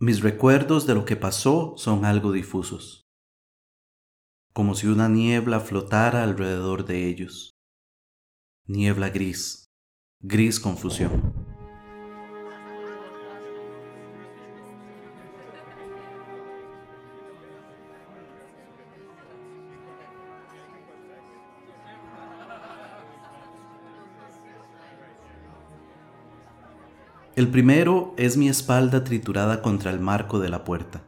Mis recuerdos de lo que pasó son algo difusos, como si una niebla flotara alrededor de ellos. Niebla gris, gris confusión. El primero es mi espalda triturada contra el marco de la puerta,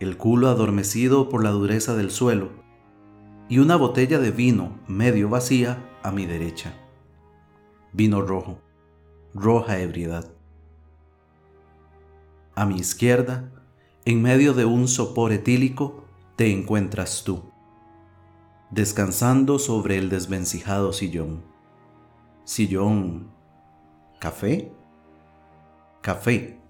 el culo adormecido por la dureza del suelo y una botella de vino medio vacía a mi derecha. Vino rojo, roja ebriedad. A mi izquierda, en medio de un sopor etílico, te encuentras tú, descansando sobre el desvencijado sillón. Sillón... ¿Café? Café,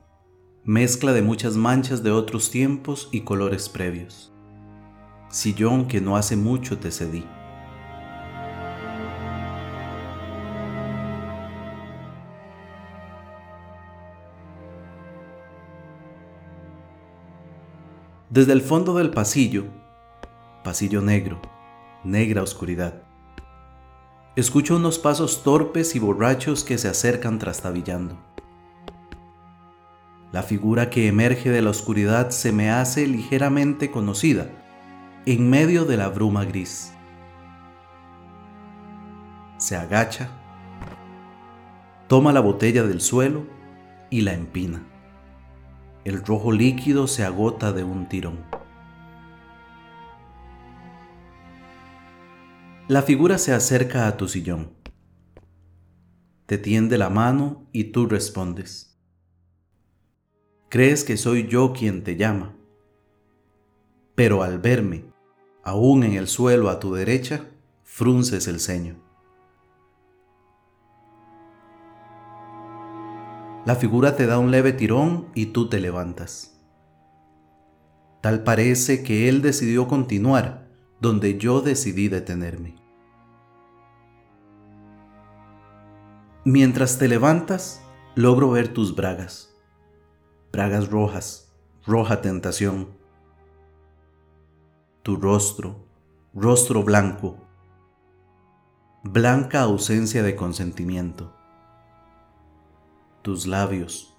mezcla de muchas manchas de otros tiempos y colores previos. Sillón que no hace mucho te cedí. Desde el fondo del pasillo, pasillo negro, negra oscuridad, escucho unos pasos torpes y borrachos que se acercan trastabillando. La figura que emerge de la oscuridad se me hace ligeramente conocida en medio de la bruma gris. Se agacha, toma la botella del suelo y la empina. El rojo líquido se agota de un tirón. La figura se acerca a tu sillón. Te tiende la mano y tú respondes. Crees que soy yo quien te llama, pero al verme, aún en el suelo a tu derecha, frunces el ceño. La figura te da un leve tirón y tú te levantas. Tal parece que él decidió continuar donde yo decidí detenerme. Mientras te levantas, logro ver tus bragas bragas rojas, roja tentación. Tu rostro, rostro blanco, blanca ausencia de consentimiento. Tus labios,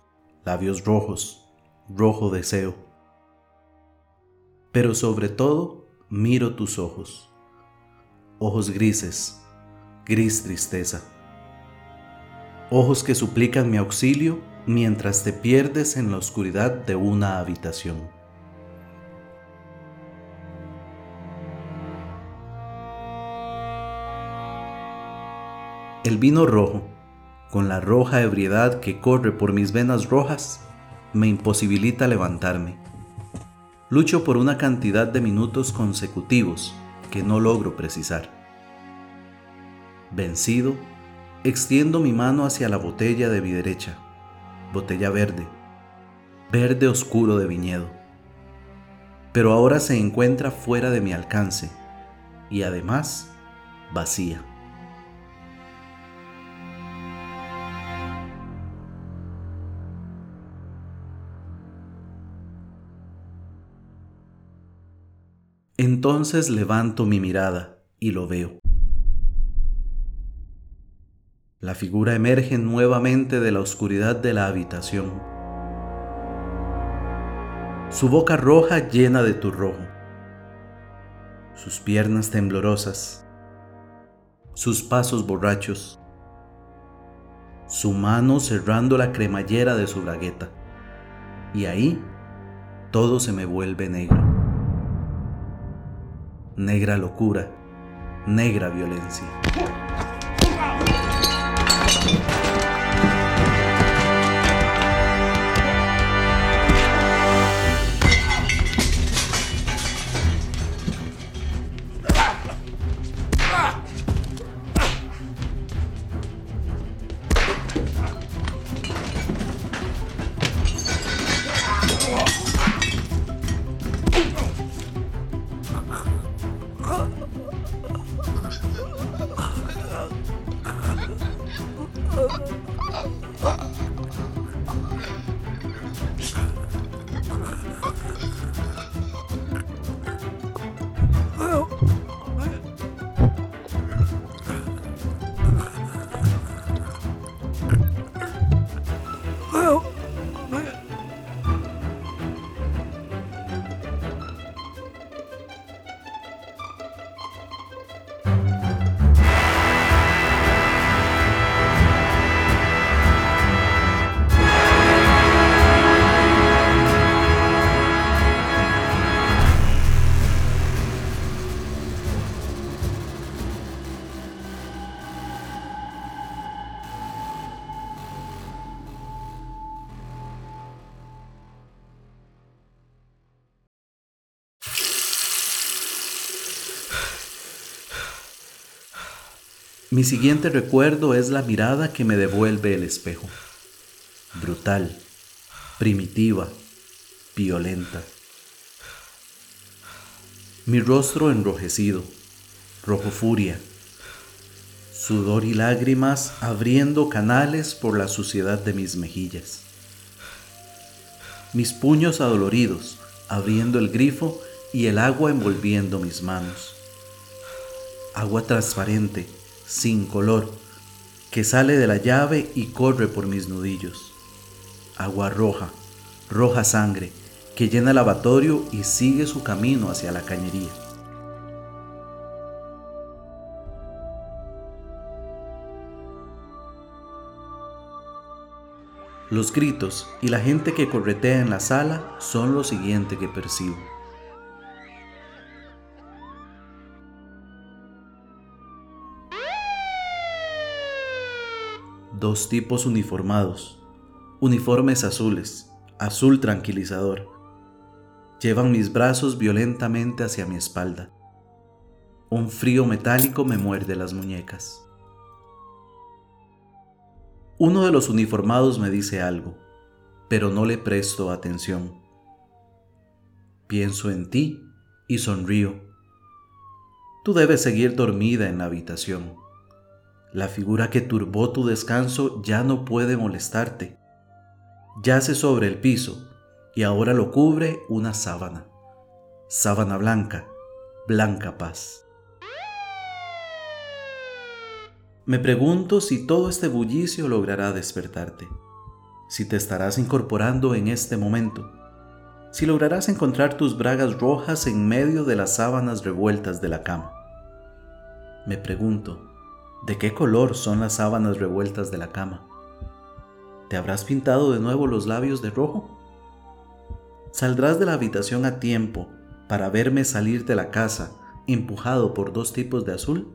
labios rojos, rojo deseo. Pero sobre todo miro tus ojos, ojos grises, gris tristeza. Ojos que suplican mi auxilio mientras te pierdes en la oscuridad de una habitación. El vino rojo, con la roja ebriedad que corre por mis venas rojas, me imposibilita levantarme. Lucho por una cantidad de minutos consecutivos que no logro precisar. Vencido, extiendo mi mano hacia la botella de mi derecha botella verde, verde oscuro de viñedo. Pero ahora se encuentra fuera de mi alcance y además vacía. Entonces levanto mi mirada y lo veo. La figura emerge nuevamente de la oscuridad de la habitación. Su boca roja llena de tu rojo. Sus piernas temblorosas. Sus pasos borrachos. Su mano cerrando la cremallera de su bragueta. Y ahí todo se me vuelve negro. Negra locura, negra violencia. Oh. Mi siguiente recuerdo es la mirada que me devuelve el espejo. Brutal, primitiva, violenta. Mi rostro enrojecido, rojo furia, sudor y lágrimas abriendo canales por la suciedad de mis mejillas. Mis puños adoloridos abriendo el grifo y el agua envolviendo mis manos. Agua transparente, sin color, que sale de la llave y corre por mis nudillos. Agua roja, roja sangre, que llena el lavatorio y sigue su camino hacia la cañería. Los gritos y la gente que corretea en la sala son lo siguiente que percibo. Dos tipos uniformados, uniformes azules, azul tranquilizador. Llevan mis brazos violentamente hacia mi espalda. Un frío metálico me muerde las muñecas. Uno de los uniformados me dice algo, pero no le presto atención. Pienso en ti y sonrío. Tú debes seguir dormida en la habitación. La figura que turbó tu descanso ya no puede molestarte. Yace sobre el piso y ahora lo cubre una sábana. Sábana blanca, blanca paz. Me pregunto si todo este bullicio logrará despertarte, si te estarás incorporando en este momento, si lograrás encontrar tus bragas rojas en medio de las sábanas revueltas de la cama. Me pregunto, ¿de qué color son las sábanas revueltas de la cama? ¿Te habrás pintado de nuevo los labios de rojo? ¿Saldrás de la habitación a tiempo para verme salir de la casa empujado por dos tipos de azul?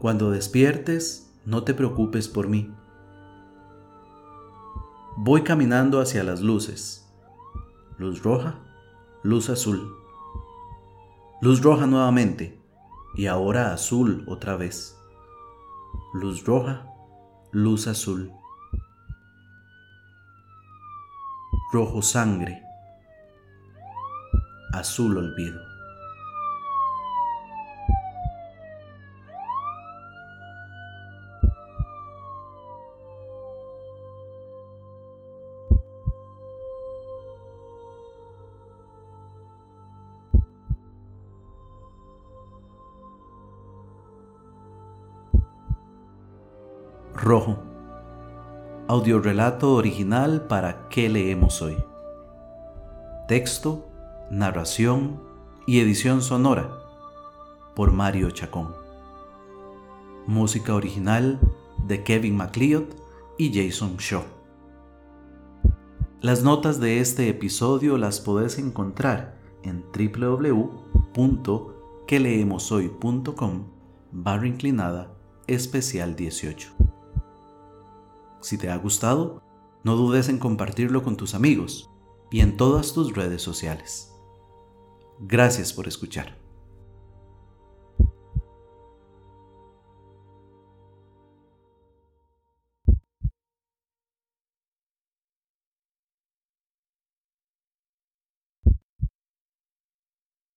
Cuando despiertes, no te preocupes por mí. Voy caminando hacia las luces. Luz roja, luz azul. Luz roja nuevamente y ahora azul otra vez. Luz roja, luz azul. Rojo sangre, azul olvido. Rojo. Audiorelato original para ¿Qué leemos hoy? Texto, narración y edición sonora por Mario Chacón. Música original de Kevin MacLeod y Jason Shaw. Las notas de este episodio las podés encontrar en www.queleemoshoy.com barra inclinada especial 18. Si te ha gustado, no dudes en compartirlo con tus amigos y en todas tus redes sociales. Gracias por escuchar.